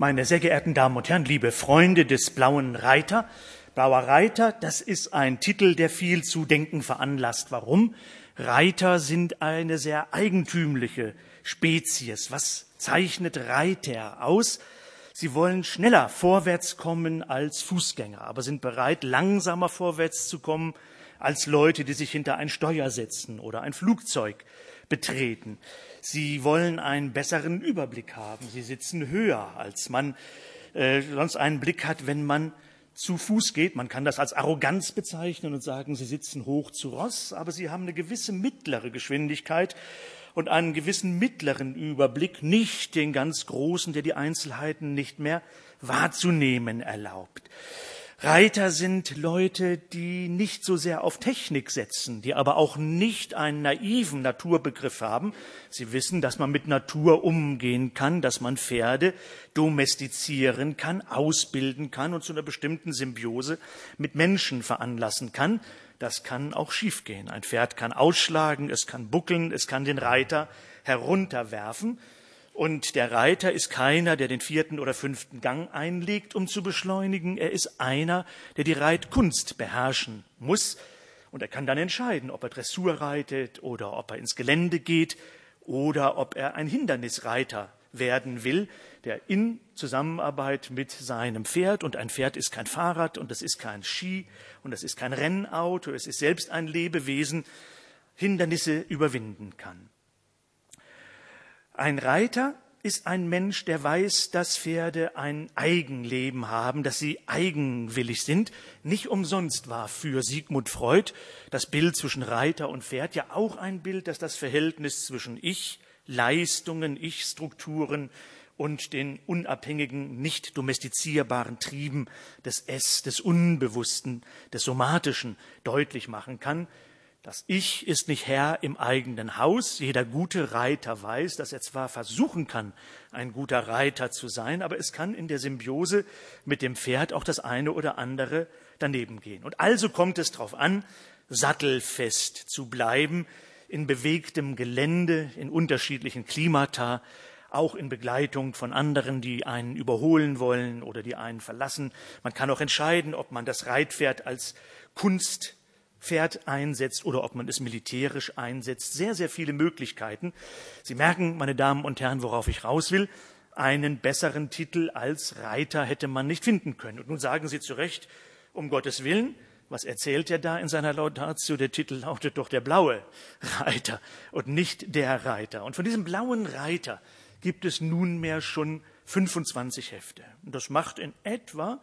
Meine sehr geehrten Damen und Herren, liebe Freunde des Blauen Reiter, Blauer Reiter, das ist ein Titel, der viel zu denken veranlasst. Warum? Reiter sind eine sehr eigentümliche Spezies. Was zeichnet Reiter aus? Sie wollen schneller vorwärts kommen als Fußgänger, aber sind bereit, langsamer vorwärts zu kommen als Leute, die sich hinter ein Steuer setzen oder ein Flugzeug betreten. Sie wollen einen besseren Überblick haben. Sie sitzen höher, als man äh, sonst einen Blick hat, wenn man zu Fuß geht. Man kann das als Arroganz bezeichnen und sagen, sie sitzen hoch zu Ross, aber sie haben eine gewisse mittlere Geschwindigkeit und einen gewissen mittleren Überblick, nicht den ganz großen, der die Einzelheiten nicht mehr wahrzunehmen erlaubt. Reiter sind Leute, die nicht so sehr auf Technik setzen, die aber auch nicht einen naiven Naturbegriff haben. Sie wissen, dass man mit Natur umgehen kann, dass man Pferde domestizieren kann, ausbilden kann und zu einer bestimmten Symbiose mit Menschen veranlassen kann. Das kann auch schiefgehen. Ein Pferd kann ausschlagen, es kann buckeln, es kann den Reiter herunterwerfen. Und der Reiter ist keiner, der den vierten oder fünften Gang einlegt, um zu beschleunigen. Er ist einer, der die Reitkunst beherrschen muss. Und er kann dann entscheiden, ob er Dressur reitet oder ob er ins Gelände geht oder ob er ein Hindernisreiter werden will, der in Zusammenarbeit mit seinem Pferd, und ein Pferd ist kein Fahrrad und es ist kein Ski und es ist kein Rennauto, es ist selbst ein Lebewesen, Hindernisse überwinden kann. Ein Reiter ist ein Mensch, der weiß, dass Pferde ein Eigenleben haben, dass sie eigenwillig sind. Nicht umsonst war für Sigmund Freud das Bild zwischen Reiter und Pferd ja auch ein Bild, das das Verhältnis zwischen Ich, Leistungen, Ich-Strukturen und den unabhängigen, nicht domestizierbaren Trieben des Es, des Unbewussten, des Somatischen deutlich machen kann. Das Ich ist nicht Herr im eigenen Haus. Jeder gute Reiter weiß, dass er zwar versuchen kann, ein guter Reiter zu sein, aber es kann in der Symbiose mit dem Pferd auch das eine oder andere daneben gehen. Und also kommt es darauf an, sattelfest zu bleiben, in bewegtem Gelände, in unterschiedlichen Klimata, auch in Begleitung von anderen, die einen überholen wollen oder die einen verlassen. Man kann auch entscheiden, ob man das Reitpferd als Kunst Pferd einsetzt oder ob man es militärisch einsetzt. Sehr, sehr viele Möglichkeiten. Sie merken, meine Damen und Herren, worauf ich raus will. Einen besseren Titel als Reiter hätte man nicht finden können. Und nun sagen Sie zu Recht, um Gottes Willen, was erzählt er da in seiner Laudatio? Der Titel lautet doch der blaue Reiter und nicht der Reiter. Und von diesem blauen Reiter gibt es nunmehr schon 25 Hefte. Und das macht in etwa,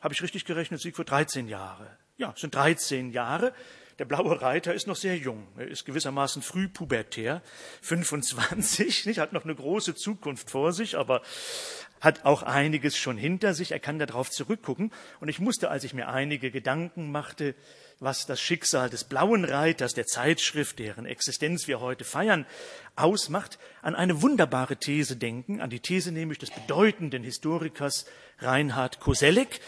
habe ich richtig gerechnet, Siegfried 13 Jahre. Ja, es sind 13 Jahre. Der blaue Reiter ist noch sehr jung. Er ist gewissermaßen frühpubertär, 25, nicht, hat noch eine große Zukunft vor sich, aber hat auch einiges schon hinter sich. Er kann darauf zurückgucken. Und ich musste, als ich mir einige Gedanken machte, was das Schicksal des blauen Reiters, der Zeitschrift, deren Existenz wir heute feiern, ausmacht, an eine wunderbare These denken, an die These nämlich des bedeutenden Historikers Reinhard Koselleck,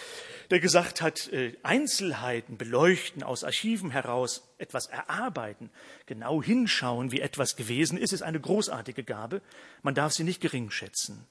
der gesagt hat, äh, Einzelheiten beleuchten, aus Archiven heraus etwas erarbeiten, genau hinschauen, wie etwas gewesen ist, ist eine großartige Gabe. Man darf sie nicht gering schätzen.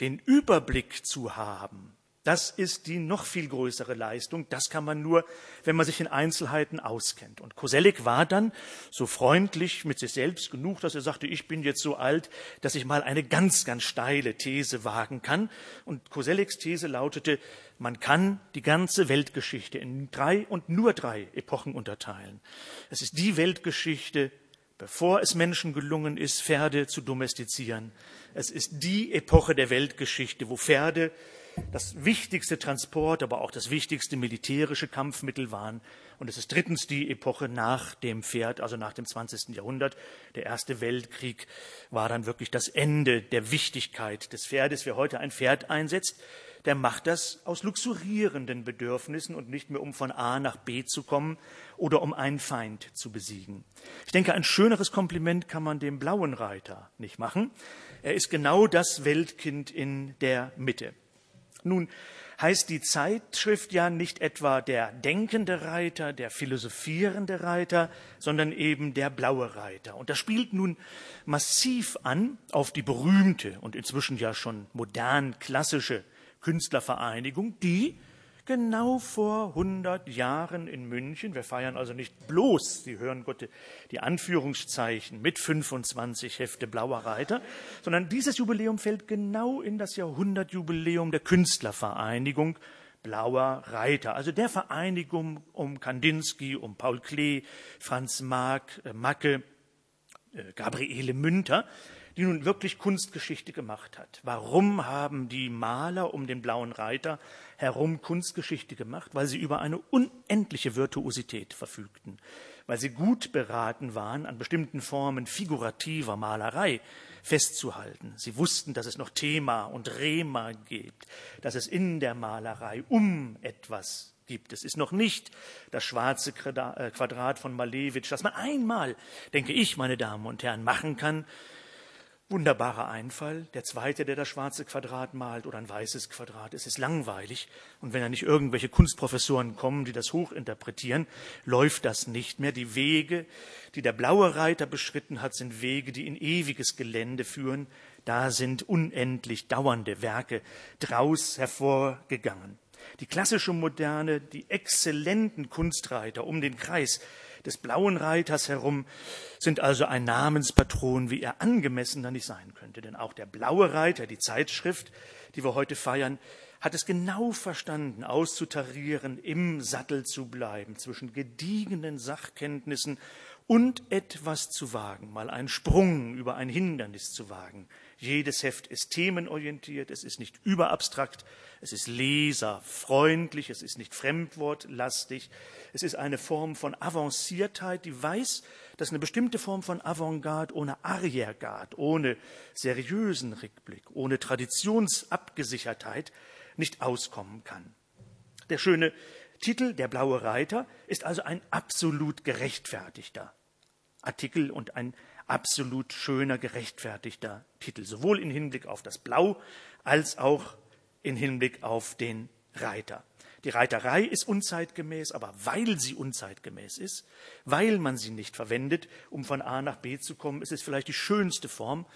Den Überblick zu haben, das ist die noch viel größere Leistung. Das kann man nur, wenn man sich in Einzelheiten auskennt. Und Koselleck war dann so freundlich mit sich selbst genug, dass er sagte, ich bin jetzt so alt, dass ich mal eine ganz, ganz steile These wagen kann. Und Kosellecks These lautete, man kann die ganze Weltgeschichte in drei und nur drei Epochen unterteilen. Es ist die Weltgeschichte, bevor es Menschen gelungen ist, Pferde zu domestizieren. Es ist die Epoche der Weltgeschichte, wo Pferde das wichtigste Transport, aber auch das wichtigste militärische Kampfmittel waren. Und es ist drittens die Epoche nach dem Pferd, also nach dem 20. Jahrhundert. Der Erste Weltkrieg war dann wirklich das Ende der Wichtigkeit des Pferdes. Wer heute ein Pferd einsetzt, der macht das aus luxurierenden Bedürfnissen und nicht mehr um von A nach B zu kommen oder um einen Feind zu besiegen. Ich denke, ein schöneres Kompliment kann man dem blauen Reiter nicht machen. Er ist genau das Weltkind in der Mitte. Nun heißt die Zeitschrift ja nicht etwa der denkende Reiter, der philosophierende Reiter, sondern eben der blaue Reiter. Und das spielt nun massiv an auf die berühmte und inzwischen ja schon modern klassische Künstlervereinigung, die genau vor 100 Jahren in München. Wir feiern also nicht bloß, Sie hören Gott die Anführungszeichen mit 25 Hefte Blauer Reiter, sondern dieses Jubiläum fällt genau in das Jahrhundertjubiläum der Künstlervereinigung Blauer Reiter, also der Vereinigung um Kandinsky, um Paul Klee, Franz Marc, äh, Macke, äh, Gabriele Münter, die nun wirklich Kunstgeschichte gemacht hat. Warum haben die Maler um den blauen Reiter herum Kunstgeschichte gemacht? Weil sie über eine unendliche Virtuosität verfügten, weil sie gut beraten waren, an bestimmten Formen figurativer Malerei festzuhalten. Sie wussten, dass es noch Thema und Rema gibt, dass es in der Malerei um etwas gibt. Es ist noch nicht das schwarze äh, Quadrat von Malevich, das man einmal, denke ich, meine Damen und Herren, machen kann, Wunderbarer Einfall. Der zweite, der das schwarze Quadrat malt oder ein weißes Quadrat. Es ist langweilig. Und wenn da nicht irgendwelche Kunstprofessoren kommen, die das hochinterpretieren, läuft das nicht mehr. Die Wege, die der blaue Reiter beschritten hat, sind Wege, die in ewiges Gelände führen. Da sind unendlich dauernde Werke draus hervorgegangen. Die klassische Moderne, die exzellenten Kunstreiter um den Kreis, des blauen Reiters herum sind also ein Namenspatron, wie er angemessener nicht sein könnte. Denn auch der blaue Reiter, die Zeitschrift, die wir heute feiern, hat es genau verstanden, auszutarieren, im Sattel zu bleiben, zwischen gediegenen Sachkenntnissen und etwas zu wagen, mal einen Sprung über ein Hindernis zu wagen. Jedes Heft ist themenorientiert, es ist nicht überabstrakt, es ist leserfreundlich, es ist nicht fremdwortlastig, es ist eine Form von Avanciertheit, die weiß, dass eine bestimmte Form von Avantgarde ohne Arriergarde, ohne seriösen Rückblick, ohne Traditionsabgesichertheit nicht auskommen kann. Der schöne Titel Der blaue Reiter ist also ein absolut gerechtfertigter Artikel und ein absolut schöner, gerechtfertigter Titel, sowohl im Hinblick auf das Blau als auch im Hinblick auf den Reiter. Die Reiterei ist unzeitgemäß, aber weil sie unzeitgemäß ist, weil man sie nicht verwendet, um von A nach B zu kommen, ist es vielleicht die schönste Form,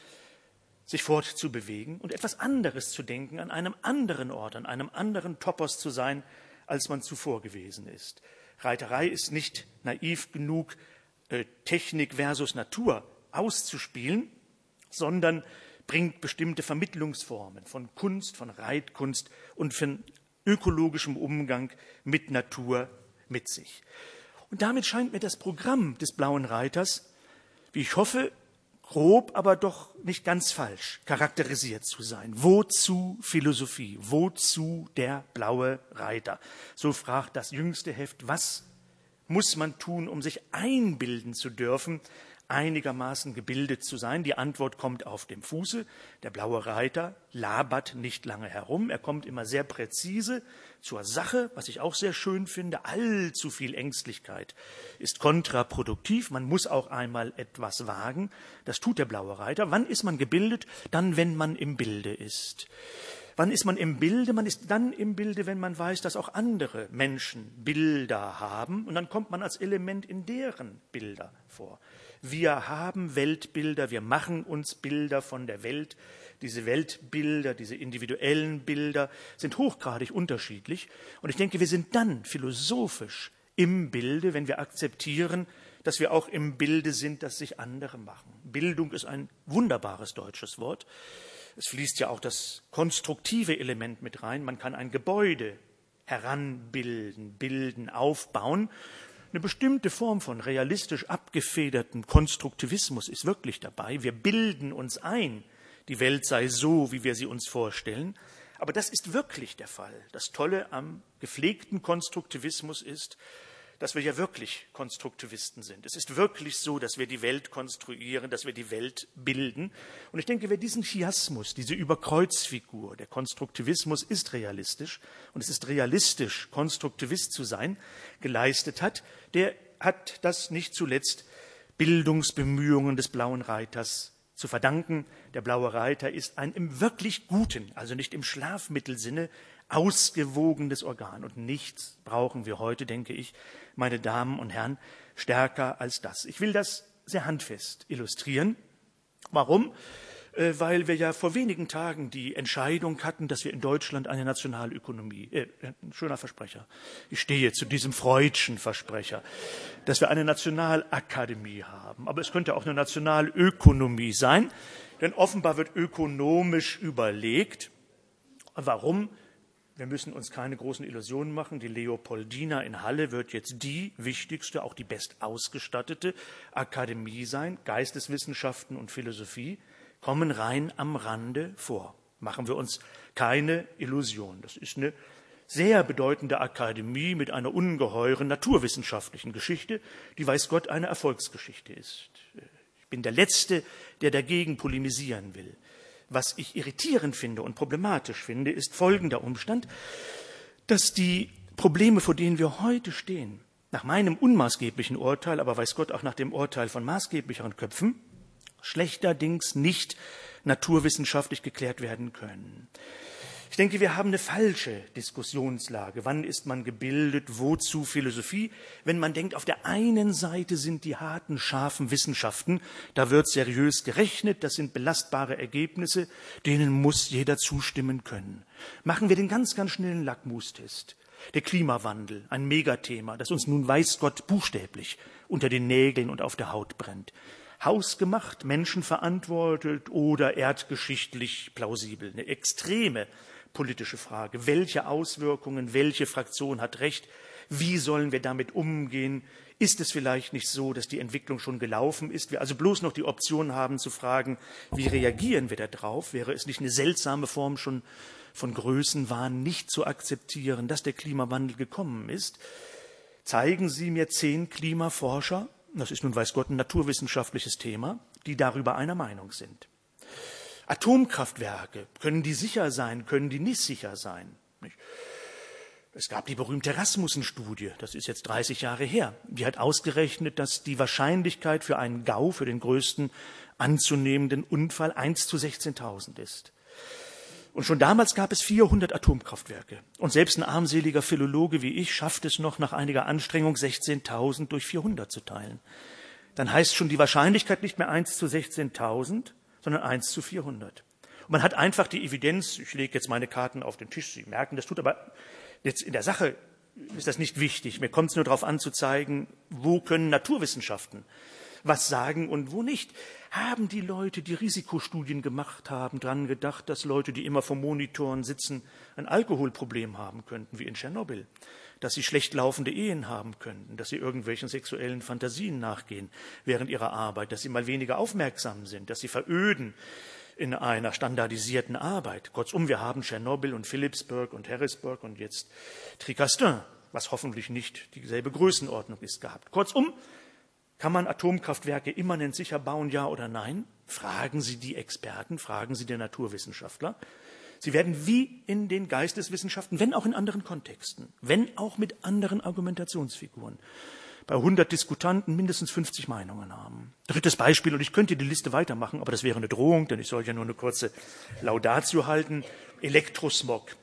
sich fortzubewegen und etwas anderes zu denken, an einem anderen Ort, an einem anderen Topos zu sein, als man zuvor gewesen ist. Reiterei ist nicht naiv genug, äh, Technik versus Natur auszuspielen, sondern bringt bestimmte Vermittlungsformen von Kunst, von Reitkunst und von ökologischem Umgang mit Natur mit sich. Und damit scheint mir das Programm des Blauen Reiters, wie ich hoffe, grob, aber doch nicht ganz falsch charakterisiert zu sein. Wozu Philosophie? Wozu der blaue Reiter? So fragt das jüngste Heft, was muss man tun, um sich einbilden zu dürfen, einigermaßen gebildet zu sein? Die Antwort kommt auf dem Fuße. Der blaue Reiter labert nicht lange herum. Er kommt immer sehr präzise zur Sache, was ich auch sehr schön finde. Allzu viel Ängstlichkeit ist kontraproduktiv. Man muss auch einmal etwas wagen. Das tut der blaue Reiter. Wann ist man gebildet? Dann, wenn man im Bilde ist. Wann ist man im Bilde? Man ist dann im Bilde, wenn man weiß, dass auch andere Menschen Bilder haben. Und dann kommt man als Element in deren Bilder vor. Wir haben Weltbilder, wir machen uns Bilder von der Welt. Diese Weltbilder, diese individuellen Bilder sind hochgradig unterschiedlich. Und ich denke, wir sind dann philosophisch im Bilde, wenn wir akzeptieren, dass wir auch im Bilde sind, dass sich andere machen. Bildung ist ein wunderbares deutsches Wort. Es fließt ja auch das konstruktive Element mit rein. Man kann ein Gebäude heranbilden, bilden, aufbauen. Eine bestimmte Form von realistisch abgefederten Konstruktivismus ist wirklich dabei. Wir bilden uns ein, die Welt sei so, wie wir sie uns vorstellen. Aber das ist wirklich der Fall. Das Tolle am gepflegten Konstruktivismus ist, dass wir ja wirklich Konstruktivisten sind. Es ist wirklich so, dass wir die Welt konstruieren, dass wir die Welt bilden. Und ich denke, wer diesen Chiasmus, diese Überkreuzfigur, der Konstruktivismus ist realistisch und es ist realistisch, Konstruktivist zu sein, geleistet hat, der hat das nicht zuletzt Bildungsbemühungen des Blauen Reiters zu verdanken. Der blaue Reiter ist ein im wirklich guten, also nicht im Schlafmittelsinne, ausgewogenes Organ. Und nichts brauchen wir heute, denke ich, meine Damen und Herren, stärker als das. Ich will das sehr handfest illustrieren. Warum? Äh, weil wir ja vor wenigen Tagen die Entscheidung hatten, dass wir in Deutschland eine Nationalökonomie, äh, ein schöner Versprecher, ich stehe zu diesem freudschen Versprecher, dass wir eine Nationalakademie haben. Aber es könnte auch eine Nationalökonomie sein, denn offenbar wird ökonomisch überlegt. Warum? Wir müssen uns keine großen Illusionen machen. Die Leopoldina in Halle wird jetzt die wichtigste, auch die bestausgestattete Akademie sein. Geisteswissenschaften und Philosophie kommen rein am Rande vor. Machen wir uns keine Illusion. Das ist eine sehr bedeutende Akademie mit einer ungeheuren naturwissenschaftlichen Geschichte, die weiß Gott eine Erfolgsgeschichte ist. Ich bin der Letzte, der dagegen polemisieren will. Was ich irritierend finde und problematisch finde, ist folgender Umstand, dass die Probleme, vor denen wir heute stehen, nach meinem unmaßgeblichen Urteil, aber weiß Gott auch nach dem Urteil von maßgeblicheren Köpfen, schlechterdings nicht naturwissenschaftlich geklärt werden können. Ich denke, wir haben eine falsche Diskussionslage. Wann ist man gebildet? Wozu Philosophie? Wenn man denkt, auf der einen Seite sind die harten, scharfen Wissenschaften, da wird seriös gerechnet, das sind belastbare Ergebnisse, denen muss jeder zustimmen können. Machen wir den ganz, ganz schnellen Lackmustest. Der Klimawandel, ein Megathema, das uns nun weiß Gott buchstäblich unter den Nägeln und auf der Haut brennt. Hausgemacht, menschenverantwortet oder erdgeschichtlich plausibel. Eine extreme politische Frage. Welche Auswirkungen, welche Fraktion hat Recht? Wie sollen wir damit umgehen? Ist es vielleicht nicht so, dass die Entwicklung schon gelaufen ist? Wir also bloß noch die Option haben zu fragen, wie reagieren wir darauf? Wäre es nicht eine seltsame Form schon von Größenwahn nicht zu akzeptieren, dass der Klimawandel gekommen ist? Zeigen Sie mir zehn Klimaforscher, das ist nun weiß Gott ein naturwissenschaftliches Thema, die darüber einer Meinung sind. Atomkraftwerke, können die sicher sein, können die nicht sicher sein? Es gab die berühmte Rasmussen-Studie, das ist jetzt 30 Jahre her. Die hat ausgerechnet, dass die Wahrscheinlichkeit für einen GAU, für den größten anzunehmenden Unfall, 1 zu 16.000 ist. Und schon damals gab es 400 Atomkraftwerke. Und selbst ein armseliger Philologe wie ich schafft es noch nach einiger Anstrengung, 16.000 durch 400 zu teilen. Dann heißt schon die Wahrscheinlichkeit nicht mehr 1 zu 16.000, sondern 1 zu 400. Und man hat einfach die Evidenz, ich lege jetzt meine Karten auf den Tisch, Sie merken, das tut aber jetzt in der Sache ist das nicht wichtig. Mir kommt es nur darauf an zu zeigen, wo können Naturwissenschaften was sagen und wo nicht. Haben die Leute, die Risikostudien gemacht haben, dran gedacht, dass Leute, die immer vor Monitoren sitzen, ein Alkoholproblem haben könnten, wie in Tschernobyl? Dass sie schlecht laufende Ehen haben könnten, dass sie irgendwelchen sexuellen Fantasien nachgehen während ihrer Arbeit, dass sie mal weniger aufmerksam sind, dass sie veröden in einer standardisierten Arbeit. Kurzum, wir haben Tschernobyl und Philipsburg und Harrisburg und jetzt Tricastin, was hoffentlich nicht dieselbe Größenordnung ist, gehabt. Kurzum, kann man Atomkraftwerke immanent sicher bauen, ja oder nein? Fragen Sie die Experten, fragen Sie die Naturwissenschaftler. Sie werden wie in den Geisteswissenschaften, wenn auch in anderen Kontexten, wenn auch mit anderen Argumentationsfiguren, bei 100 Diskutanten mindestens 50 Meinungen haben. Drittes Beispiel, und ich könnte die Liste weitermachen, aber das wäre eine Drohung, denn ich soll ja nur eine kurze Laudatio halten. Elektrosmog,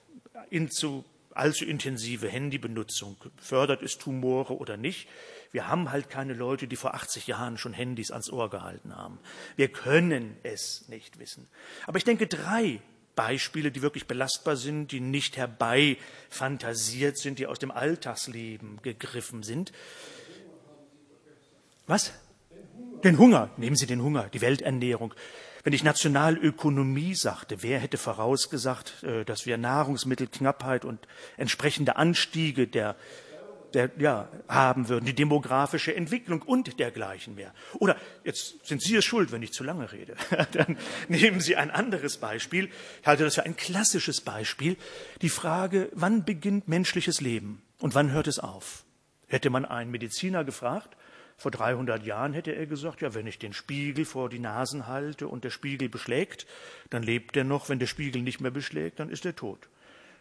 zu, allzu intensive Handybenutzung, fördert es Tumore oder nicht? Wir haben halt keine Leute, die vor 80 Jahren schon Handys ans Ohr gehalten haben. Wir können es nicht wissen. Aber ich denke, drei Beispiele, die wirklich belastbar sind, die nicht herbei fantasiert sind, die aus dem Alltagsleben gegriffen sind. Was? Den Hunger. Nehmen Sie den Hunger, die Welternährung. Wenn ich Nationalökonomie sagte, wer hätte vorausgesagt, äh, dass wir Nahrungsmittelknappheit und entsprechende Anstiege der der, ja, haben würden, die demografische Entwicklung und dergleichen mehr. Oder jetzt sind Sie es schuld, wenn ich zu lange rede. Dann nehmen Sie ein anderes Beispiel. Ich halte das für ein klassisches Beispiel. Die Frage, wann beginnt menschliches Leben und wann hört es auf? Hätte man einen Mediziner gefragt, vor 300 Jahren hätte er gesagt, ja, wenn ich den Spiegel vor die Nasen halte und der Spiegel beschlägt, dann lebt er noch. Wenn der Spiegel nicht mehr beschlägt, dann ist er tot.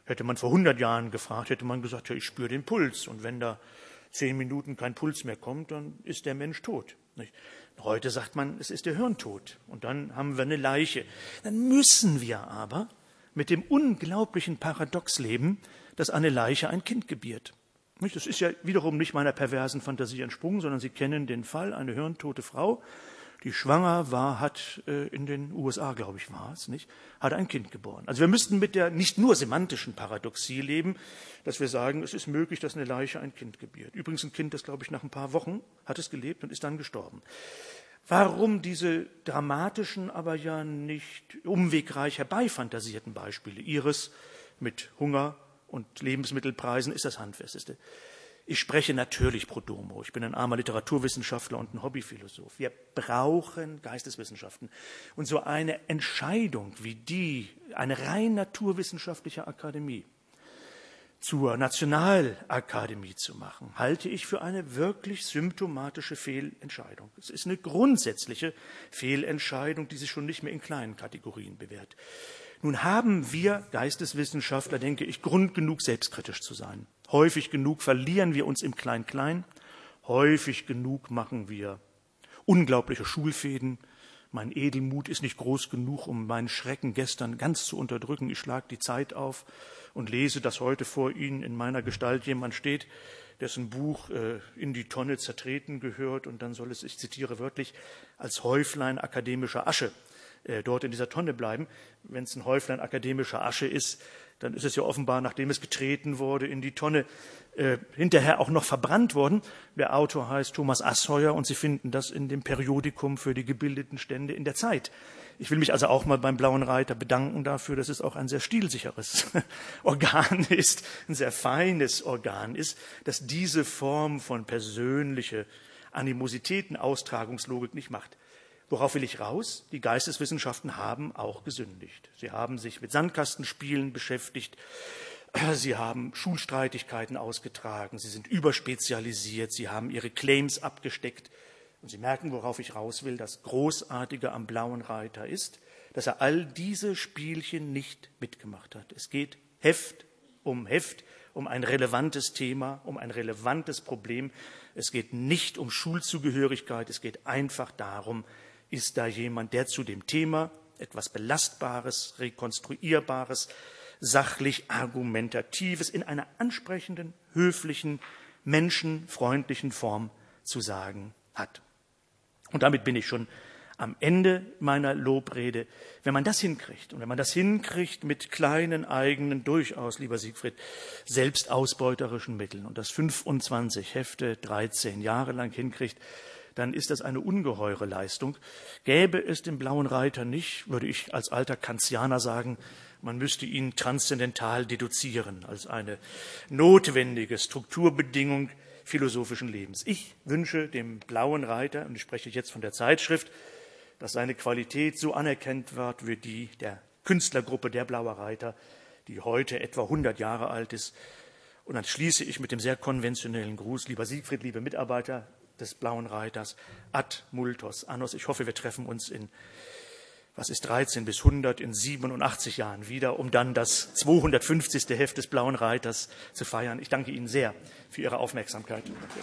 Hätte man vor 100 Jahren gefragt, hätte man gesagt, ja, ich spüre den Puls. Und wenn da zehn Minuten kein Puls mehr kommt, dann ist der Mensch tot. Heute sagt man, es ist der Hirntod und dann haben wir eine Leiche. Dann müssen wir aber mit dem unglaublichen Paradox leben, dass eine Leiche ein Kind gebiert. Das ist ja wiederum nicht meiner perversen Fantasie entsprungen, sondern Sie kennen den Fall, eine hirntote Frau, die schwanger war, hat äh, in den USA, glaube ich, war es, nicht, hat ein Kind geboren. Also wir müssten mit der nicht nur semantischen Paradoxie leben, dass wir sagen, es ist möglich, dass eine Leiche ein Kind gebiert. Übrigens ein Kind, das, glaube ich, nach ein paar Wochen hat es gelebt und ist dann gestorben. Warum diese dramatischen, aber ja nicht umwegreich herbeifantasierten Beispiele? Iris mit Hunger und Lebensmittelpreisen ist das Handfesteste. Ich spreche natürlich pro domo. Ich bin ein armer Literaturwissenschaftler und ein Hobbyphilosoph. Wir brauchen Geisteswissenschaften. Und so eine Entscheidung wie die, eine rein naturwissenschaftliche Akademie zur Nationalakademie zu machen, halte ich für eine wirklich symptomatische Fehlentscheidung. Es ist eine grundsätzliche Fehlentscheidung, die sich schon nicht mehr in kleinen Kategorien bewährt. Nun haben wir Geisteswissenschaftler, denke ich, Grund genug, selbstkritisch zu sein. Häufig genug verlieren wir uns im Klein-Klein. Häufig genug machen wir unglaubliche Schulfäden. Mein Edelmut ist nicht groß genug, um meinen Schrecken gestern ganz zu unterdrücken. Ich schlage die Zeit auf und lese, dass heute vor Ihnen in meiner Gestalt jemand steht, dessen Buch äh, in die Tonne zertreten gehört. Und dann soll es, ich zitiere wörtlich, als Häuflein akademischer Asche äh, dort in dieser Tonne bleiben. Wenn es ein Häuflein akademischer Asche ist, dann ist es ja offenbar, nachdem es getreten wurde, in die Tonne äh, hinterher auch noch verbrannt worden. Der Autor heißt Thomas Asheuer und Sie finden das in dem Periodikum für die gebildeten Stände in der Zeit. Ich will mich also auch mal beim Blauen Reiter bedanken dafür, dass es auch ein sehr stilsicheres Organ ist, ein sehr feines Organ ist, dass diese Form von persönlicher Animositäten, Austragungslogik nicht macht. Worauf will ich raus? Die Geisteswissenschaften haben auch gesündigt. Sie haben sich mit Sandkastenspielen beschäftigt. Sie haben Schulstreitigkeiten ausgetragen. Sie sind überspezialisiert. Sie haben ihre Claims abgesteckt. Und Sie merken, worauf ich raus will. Das Großartige am blauen Reiter ist, dass er all diese Spielchen nicht mitgemacht hat. Es geht Heft um Heft, um ein relevantes Thema, um ein relevantes Problem. Es geht nicht um Schulzugehörigkeit. Es geht einfach darum, ist da jemand, der zu dem Thema etwas Belastbares, Rekonstruierbares, sachlich Argumentatives in einer ansprechenden, höflichen, menschenfreundlichen Form zu sagen hat. Und damit bin ich schon am Ende meiner Lobrede. Wenn man das hinkriegt und wenn man das hinkriegt mit kleinen eigenen, durchaus, lieber Siegfried, selbstausbeuterischen Mitteln und das 25 Hefte 13 Jahre lang hinkriegt, dann ist das eine ungeheure Leistung. Gäbe es den blauen Reiter nicht, würde ich als alter Kantianer sagen, man müsste ihn transzendental deduzieren als eine notwendige Strukturbedingung philosophischen Lebens. Ich wünsche dem blauen Reiter, und ich spreche jetzt von der Zeitschrift, dass seine Qualität so anerkannt wird wie die der Künstlergruppe der Blaue Reiter, die heute etwa 100 Jahre alt ist. Und dann schließe ich mit dem sehr konventionellen Gruß, lieber Siegfried, liebe Mitarbeiter, des blauen Reiters, ad multos annos. Ich hoffe, wir treffen uns in, was ist 13 bis 100, in 87 Jahren wieder, um dann das 250. Heft des blauen Reiters zu feiern. Ich danke Ihnen sehr für Ihre Aufmerksamkeit. Danke.